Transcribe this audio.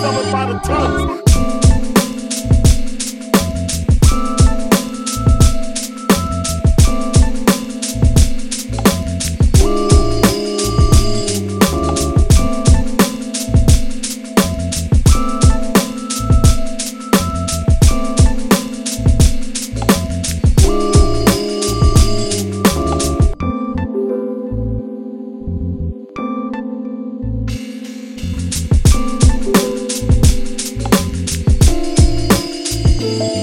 sell it by the tons. Bye.